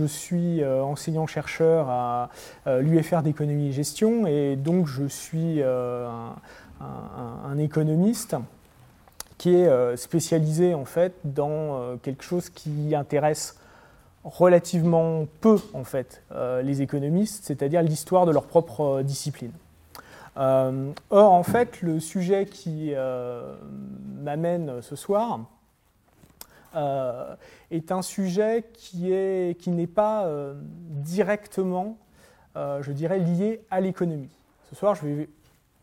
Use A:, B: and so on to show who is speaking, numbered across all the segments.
A: je suis enseignant-chercheur à l'UFR d'économie et gestion et donc je suis un, un, économiste qui est spécialisé en fait dans quelque chose qui intéresse relativement peu en fait les économistes, c'est-à-dire l'histoire de leur propre discipline. Euh, or, en fait, le sujet qui euh, m'amène ce soir euh, est un sujet qui, est, qui n'est pas directement, je dirais, lié à l'économie. Ce soir, je vais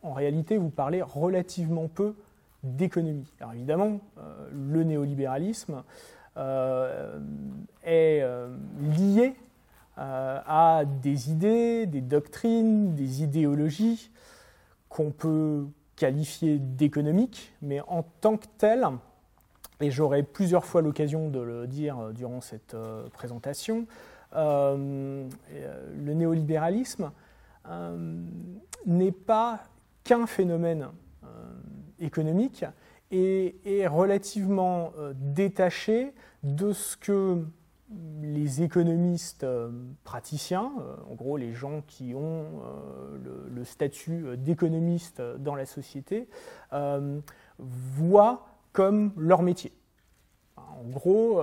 A: en réalité vous parler relativement peu d'économie. Alors évidemment, le néolibéralisme est lié à des idées, des doctrines, des idéologies qu'on peut qualifier d'économique, mais en tant que tel, et j'aurai plusieurs fois l'occasion de le dire euh, durant cette euh, présentation, euh, le néolibéralisme n'est pas qu'un phénomène économique et est relativement détaché de ce que les économistes praticiens, en gros les gens qui ont le, statut d'économiste dans la société, voient comme leur métier. En gros,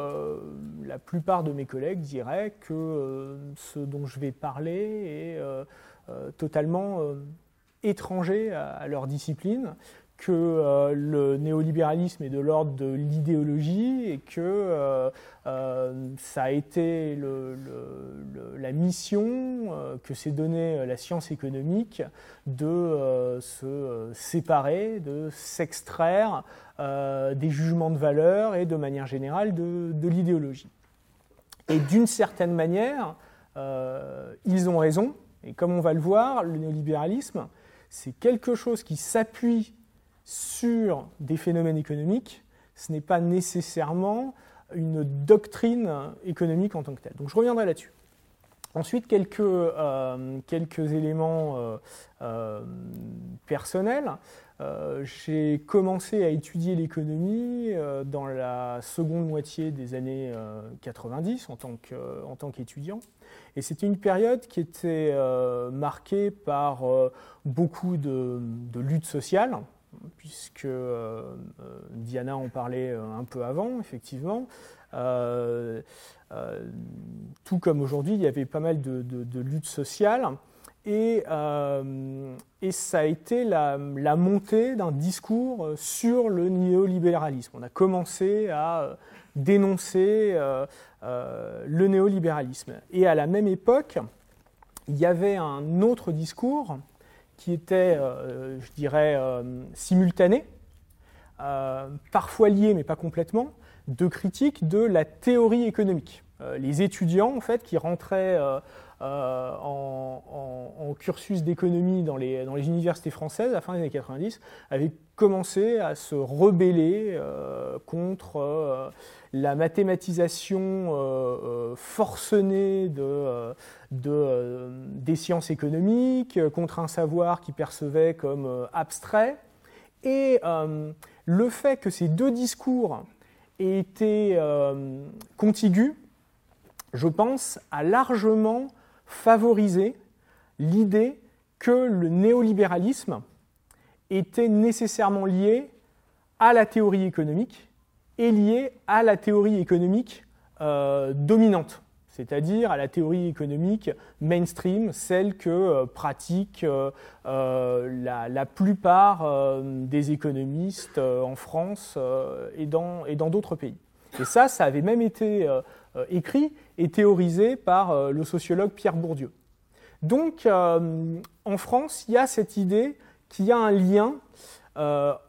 A: la plupart de mes collègues diraient que ce dont je vais parler est totalement étranger à, leur discipline que euh, le néolibéralisme est de l'ordre de l'idéologie et que euh, euh, ça a été la mission que s'est donnée la science économique de se séparer, de s'extraire des jugements de valeur et de manière générale de, l'idéologie. Et d'une certaine manière, ils ont raison, et comme on va le voir, le néolibéralisme, c'est quelque chose qui s'appuie sur des phénomènes économiques, ce n'est pas nécessairement une doctrine économique en tant que telle. Donc je reviendrai là-dessus. Ensuite, quelques, euh, quelques éléments euh, euh, personnels. J'ai commencé à étudier l'économie dans la seconde moitié des années 90 en tant qu'étudiant. Et c'était une période qui était marquée par beaucoup de, de luttes sociales, puisque euh, euh, Diana en parlait euh, un peu avant, effectivement. tout comme aujourd'hui, il y avait pas mal de, luttes sociales. Et, ça a été la, montée d'un discours sur le néolibéralisme. On a commencé à dénoncer le néolibéralisme. Et à la même époque, il y avait un autre discours qui était, euh, je dirais, euh, simultané, euh, parfois lié mais pas complètement, de critique de la théorie économique. les étudiants, en fait, qui rentraient en, cursus d'économie dans les, universités françaises à la fin des années 90 avaient commencé à se rebeller contre la mathématisation forcenée de de, des sciences économiques, euh, contre un savoir qui percevait comme euh, abstrait. Et euh, le fait que ces deux discours aient été contigus, je pense, a largement favorisé l'idée que le néolibéralisme était nécessairement lié à la théorie économique et lié à la théorie économique dominante c'est-à-dire à la théorie économique mainstream, celle que euh, pratiquent euh, euh, la, plupart des économistes en France et dans d'autres pays. Et ça, ça avait même été écrit et théorisé par le sociologue Pierre Bourdieu. Donc, en France, il y a cette idée qu'il y a un lien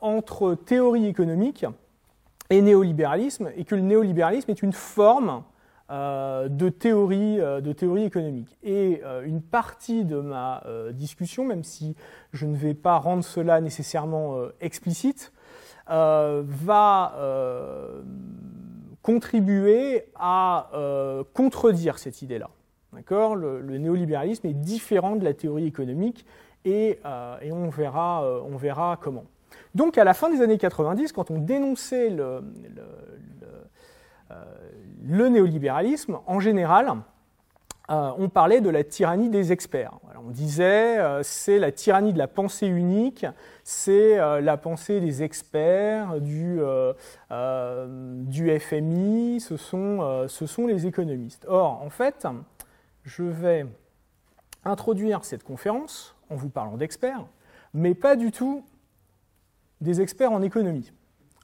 A: entre théorie économique et néolibéralisme, et que le néolibéralisme est une forme euh, de, théorie, euh, de théorie économique. Et euh, une partie de ma discussion, même si je ne vais pas rendre cela nécessairement explicite, va contribuer à contredire cette idée-là. Le, néolibéralisme est différent de la théorie économique et, on, verra, on verra comment. Donc à la fin des années 90, quand on dénonçait le néolibéralisme, en général, euh, on parlait de la tyrannie des experts. on disait euh, c'est la tyrannie de la pensée unique, c'est euh, la pensée des experts, du, FMI, ce sont, ce sont les économistes. Or, en fait, je vais introduire cette conférence en vous parlant d'experts, mais pas du tout des experts en économie.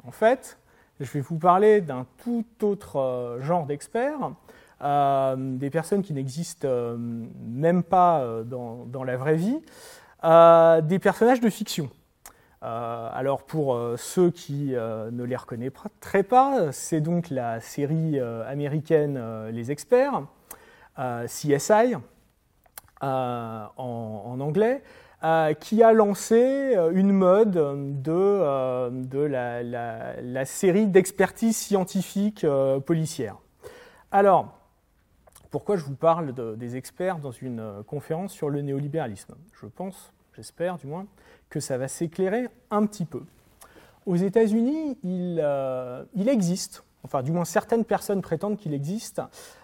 A: En fait, je vais vous parler d'un tout autre genre d'experts euh, des personnes qui n'existent euh, même pas euh, dans, la vraie vie, des personnages de fiction. alors pour ceux qui ne les reconnaîtraient pas, c'est donc la série américaine Les Experts, CSI en, anglais, qui a lancé une mode de, la, série d'expertise scientifique policière. Alors, pourquoi je vous parle des experts dans une euh, conférence sur le néolibéralisme Je pense, j'espère du moins, que ça va s'éclairer un petit peu. Aux États-Unis, il, euh, existe, enfin du moins certaines personnes prétendent qu'il existe,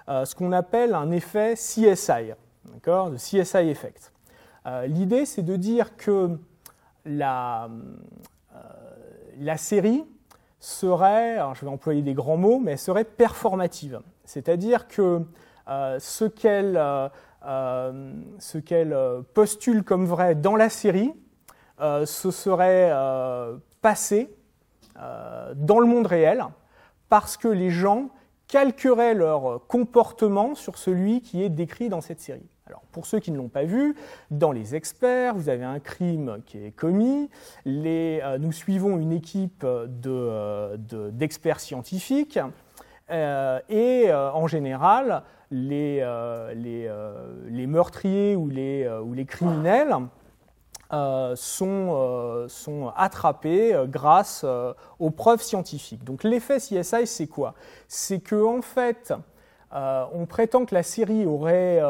A: euh, ce qu'on appelle un effet CSI, d'accord, le CSI effect. L'idée, c'est de dire que la, la série serait, alors je vais employer des grands mots, mais elle serait performative. C'est-à-dire que ce qu'elle euh, euh, postule comme vrai dans la série, ce serait passé dans le monde réel parce que les gens calqueraient leur comportement sur celui qui est décrit dans cette série. Alors, pour ceux qui ne l'ont pas vu, dans les experts, vous avez un crime qui est commis. nous suivons une équipe d'experts scientifiques. et en général, les, euh, euh, les, meurtriers ou les, euh, criminels sont, sont, attrapés grâce aux preuves scientifiques. Donc l'effet CSI, c'est quoi? C'est que en fait, on prétend que la série aurait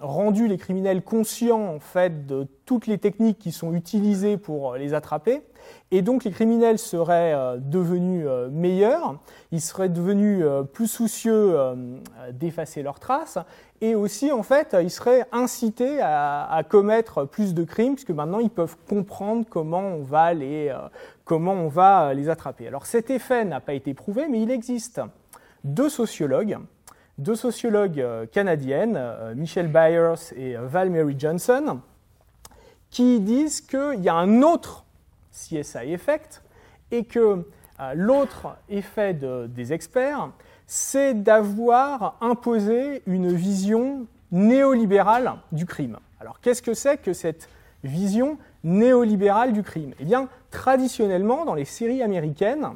A: rendu les criminels conscients en fait de toutes les techniques qui sont utilisées pour les attraper, et donc les criminels seraient euh, devenus euh, meilleurs, ils seraient devenus euh, plus soucieux d'effacer leurs traces, et aussi en fait ils seraient incités à, commettre plus de crimes, puisque maintenant ils peuvent comprendre comment on va les, comment on va les attraper. Alors cet effet n'a pas été prouvé, mais il existe deux sociologues, deux sociologues canadiennes, Michelle Byers et Val Mary Johnson, qui disent qu'il y a un autre CSI Effect, et que euh, l'autre effet des experts, c'est d'avoir imposé une vision néolibérale du crime. Alors qu'est-ce que c'est que cette vision néolibérale du crime? Eh bien, traditionnellement, dans les séries américaines,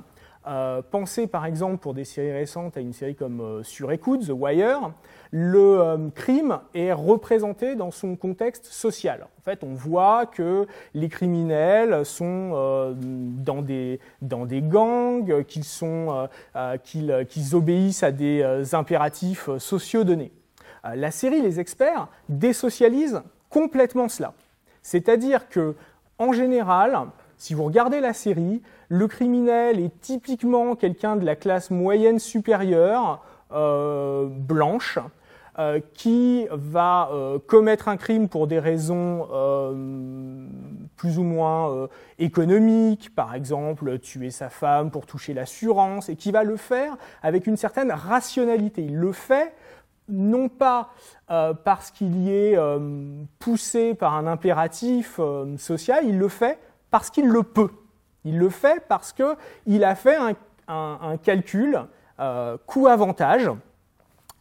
A: euh, pensez par exemple pour des séries récentes à une série comme euh, Sur écoute, The Wire, le euh, crime est représenté dans son contexte social. En fait, on voit que les criminels sont dans, des, dans des gangs, qu'ils, qu'ils obéissent à des impératifs sociaux donnés. la série Les Experts désocialise complètement cela. C'est-à-dire que, en général, si vous regardez la série, le criminel est typiquement quelqu'un de la classe moyenne supérieure, euh, blanche, euh, qui va euh, commettre un crime pour des raisons plus ou moins économiques, par exemple tuer sa femme pour toucher l'assurance, et qui va le faire avec une certaine rationalité. Il le fait non pas parce qu'il y est poussé par un impératif social, il le fait parce qu'il le peut. Il le fait parce qu'il a fait un, calcul euh, coût-avantage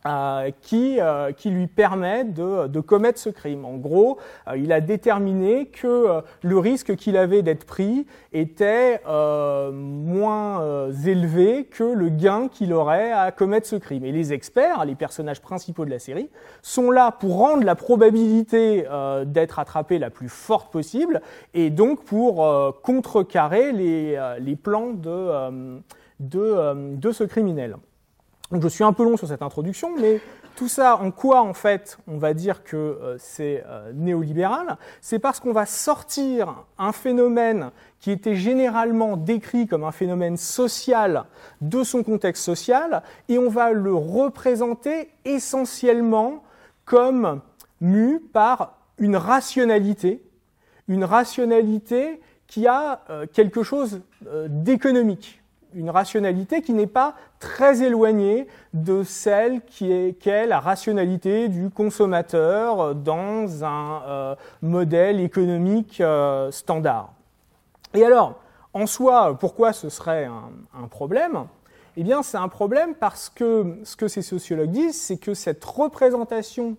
A: euh, qui, euh, qui, lui permet de, de, commettre ce crime. En gros, euh, il a déterminé que le risque qu'il avait d'être pris était moins élevé que le gain qu'il aurait à commettre ce crime. Et les experts, les personnages principaux de la série, sont là pour rendre la probabilité d'être attrapé la plus forte possible et donc pour contrecarrer les, les plans de, de, de ce criminel. Donc je suis un peu long sur cette introduction, mais tout ça, en quoi en fait on va dire que euh, c'est euh, néolibéral? C'est parce qu'on va sortir un phénomène qui était généralement décrit comme un phénomène social de son contexte social, et on va le représenter essentiellement comme mu par une rationalité, une rationalité qui a euh, quelque chose d'économique, une rationalité qui n'est pas très éloignée de celle qui est, la rationalité du consommateur dans un euh, modèle économique standard. Et alors, en soi, pourquoi ce serait un, problème? Eh bien, c'est un problème parce que ce que ces sociologues disent, c'est que cette représentation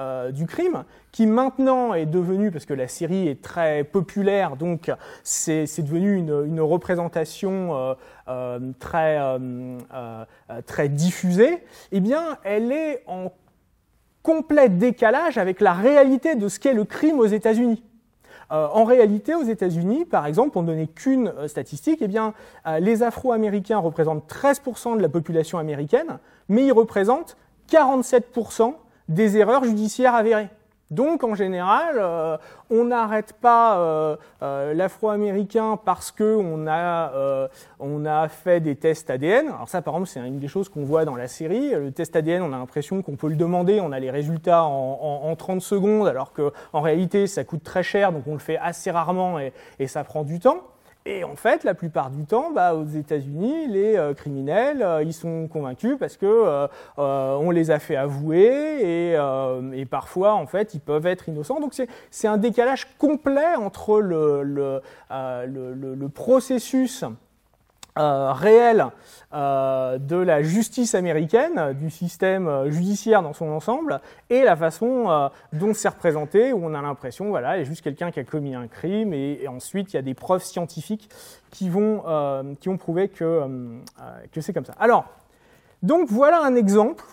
A: euh, du crime, qui maintenant est devenue, parce que la série est très populaire, donc c'est devenu une, représentation euh, euh, très, diffusée, eh bien, elle est en complet décalage avec la réalité de ce qu'est le crime aux États-Unis. En réalité, aux États-Unis, par exemple, pour ne donner qu'une statistique, eh bien, les Afro-Américains représentent 13% de la population américaine, mais ils représentent 47% des erreurs judiciaires avérées. Donc en général, euh, on n'arrête pas euh, euh, l'afro-américain parce qu'on a, on a fait des tests ADN. Alors ça par exemple c'est une des choses qu'on voit dans la série. Le test ADN, on a l'impression qu'on peut le demander, on a les résultats en, en, 30 secondes alors qu'en réalité ça coûte très cher donc on le fait assez rarement et ça prend du temps. Et en fait, la plupart du temps, bah, aux États-Unis, les euh, criminels, euh, ils sont convaincus parce que euh, on les a fait avouer et, parfois, en fait, ils peuvent être innocents. Donc c'est un décalage complet entre le, le, le processus euh, réel euh, de la justice américaine, du système euh, judiciaire dans son ensemble, et la façon dont c'est représenté, où on a l'impression, voilà, il y a juste quelqu'un qui a commis un crime, et, ensuite il y a des preuves scientifiques qui vont, qui prouvé que, que c'est comme ça. Alors, donc voilà un exemple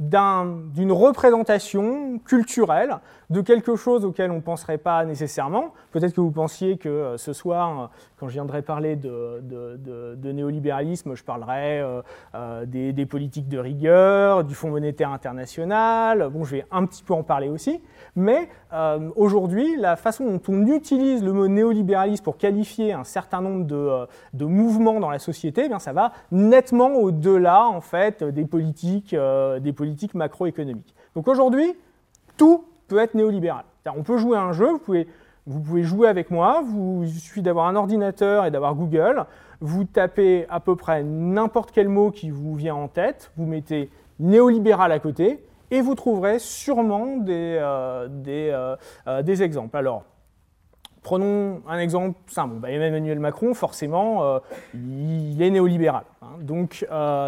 A: d'une représentation culturelle de quelque chose auquel on ne penserait pas nécessairement. Peut-être que vous pensiez que euh, ce soir, quand je viendrai parler de, néolibéralisme, je parlerai euh, euh, des, politiques de rigueur, du Fonds monétaire international. Bon, je vais un petit peu en parler aussi. Mais aujourd'hui, la façon dont on utilise le mot néolibéralisme pour qualifier un certain nombre de, mouvements dans la société, eh bien, ça va nettement au-delà en fait des politiques, des politiques macroéconomiques. Donc aujourd'hui, tout peut être néolibéral. On peut jouer à un jeu, vous pouvez, vous pouvez jouer avec moi, vous, il suffit d'avoir un ordinateur et d'avoir Google, vous tapez à peu près n'importe quel mot qui vous vient en tête, vous mettez néolibéral à côté, et vous trouverez sûrement des, euh, euh, euh, des, exemples. Alors, prenons un exemple simple. Bah, Emmanuel Macron, forcément, il est néolibéral. Hein. Donc,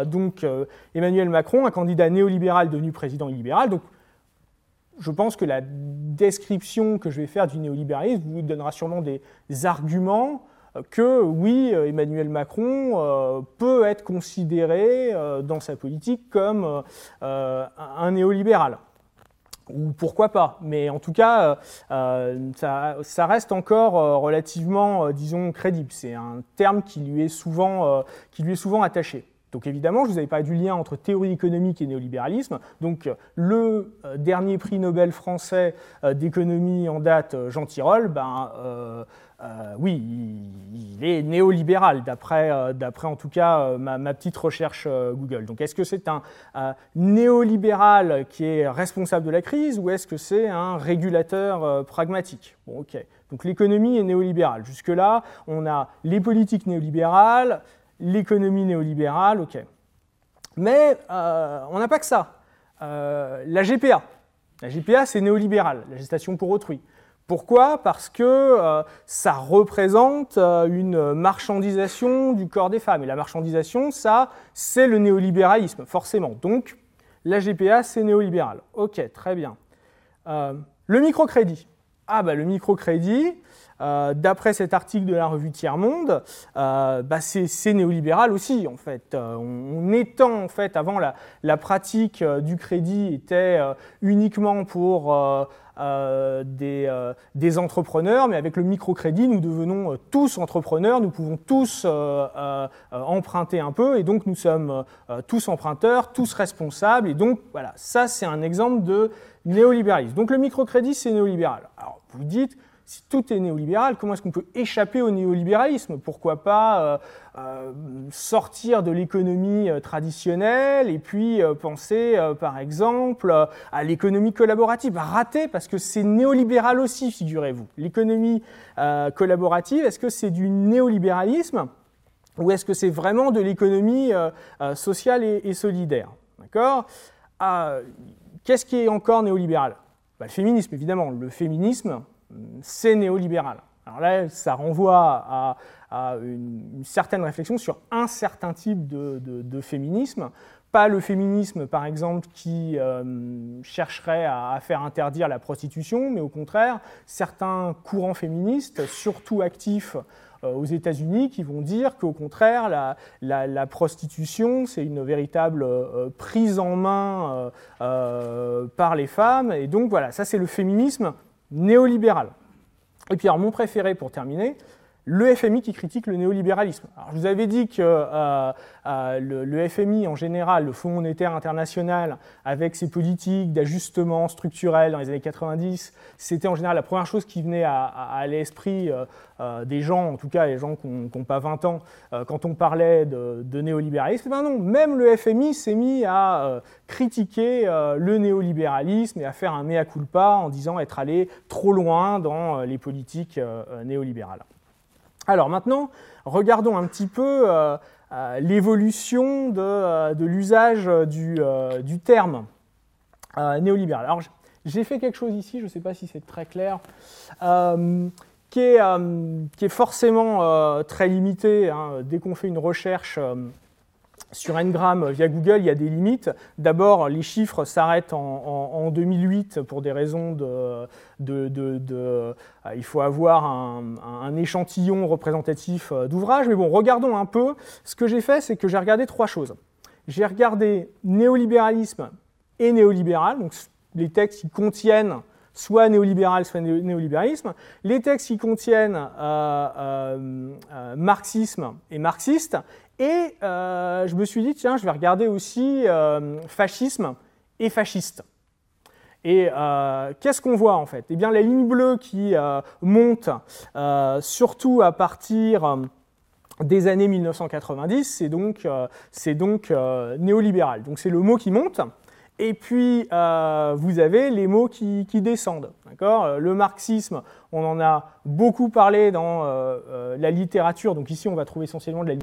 A: donc Emmanuel Macron, un candidat néolibéral devenu président illibéral, donc je pense que la description que je vais faire du néolibéralisme vous donnera sûrement des arguments euh, que oui, euh, Emmanuel Macron euh, peut être considéré dans sa politique comme un néolibéral. Ou pourquoi pas, mais en tout cas, ça, reste encore relativement, disons, crédible. C'est un terme qui lui est souvent, qui lui est souvent attaché. Donc évidemment, je vous avais pas du lien entre théorie économique et néolibéralisme. Donc le euh, dernier prix Nobel français euh, d'économie en date, euh, Jean Tirole, ben, oui, il, est néolibéral, d'après en tout cas ma, petite recherche Google. Donc est-ce que c'est un néolibéral qui est responsable de la crise ou est-ce que c'est un régulateur pragmatique? Bon, ok. Donc l'économie est néolibérale. Jusque-là, on a les politiques néolibérales, l'économie néolibérale, ok. Mais euh, on n'a pas que ça. Euh, la GPA. La GPA, c'est néolibéral, la gestation pour autrui. Pourquoi? Parce que euh, ça représente une marchandisation du corps des femmes. Et la marchandisation, ça, c'est le néolibéralisme, forcément. Donc, la GPA, c'est néolibéral. Ok, très bien. le microcrédit. Ah, bah, le microcrédit, euh, d'après cet article de la revue Tiers Monde, euh, bah, c'est néolibéral aussi en fait. Euh, on, étend en fait avant la, pratique du crédit était uniquement pour des, des, entrepreneurs, mais avec le microcrédit, nous devenons tous entrepreneurs, nous pouvons tous emprunter un peu, et donc nous sommes tous emprunteurs, tous responsables, et donc voilà, ça c'est un exemple de néolibéralisme. Donc le microcrédit, c'est néolibéral. Alors vous dites, si tout est néolibéral, comment est-ce qu'on peut échapper au néolibéralisme? Pourquoi pas euh, euh, sortir de l'économie euh, traditionnelle et puis penser, par exemple, à l'économie collaborative? Raté, parce que c'est néolibéral aussi, figurez-vous. L'économie collaborative, est-ce que c'est du néolibéralisme ou est-ce que c'est vraiment de l'économie sociale et, solidaire? D'accord? Qu'est-ce qui est encore néolibéral? Bah, Le féminisme, évidemment. Le féminisme, c'est néolibéral. Alors là, ça renvoie à, une, certaine réflexion sur un certain type de, féminisme, pas le féminisme, par exemple, qui euh, chercherait à, faire interdire la prostitution, mais au contraire, certains courants féministes, surtout actifs euh, aux États-Unis, qui vont dire qu'au contraire, la, prostitution, c'est une véritable euh, prise en main par les femmes. Et donc voilà, ça c'est le féminisme néolibéral. Et puis alors mon préféré pour terminer, le FMI qui critique le néolibéralisme. Alors, je vous avais dit que euh, euh, le, FMI en général, le Fonds monétaire international, avec ses politiques d'ajustement structurel dans les années 90, c'était en général la première chose qui venait à, l'esprit euh, des gens, en tout cas les gens qui n'ont pas 20 ans, quand on parlait de, néolibéralisme. Ben non, même le FMI s'est mis à critiquer le néolibéralisme et à faire un mea culpa en disant être allé trop loin dans les politiques néolibérales. Alors maintenant, regardons un petit peu euh, euh, l'évolution de, euh, l'usage du, terme néolibéral. Alors j'ai fait quelque chose ici, je ne sais pas si c'est très clair, qui est, forcément très limité. Hein. dès qu'on fait une recherche sur Ngram via Google, il y a des limites. D'abord, les chiffres s'arrêtent en, 2008 pour des raisons de... Euh, il faut avoir un, échantillon représentatif euh, d'ouvrages. Mais bon, regardons un peu. Ce que j'ai fait, c'est que j'ai regardé trois choses. J'ai regardé néolibéralisme et néolibéral, donc les textes qui contiennent soit néolibéral, soit néolibéralisme. Les textes qui contiennent euh, marxisme et marxiste, et euh, je me suis dit, tiens, je vais regarder aussi euh, fascisme et fasciste. Et euh, qu'est-ce qu'on voit en fait? Eh bien, la ligne bleue qui monte surtout à partir des années 1990, c'est donc, donc néolibéral. Donc c'est le mot qui monte. Et puis, vous avez les mots qui, qui descendent. Le marxisme, on en a beaucoup parlé dans la littérature. Donc ici, on va trouver essentiellement de la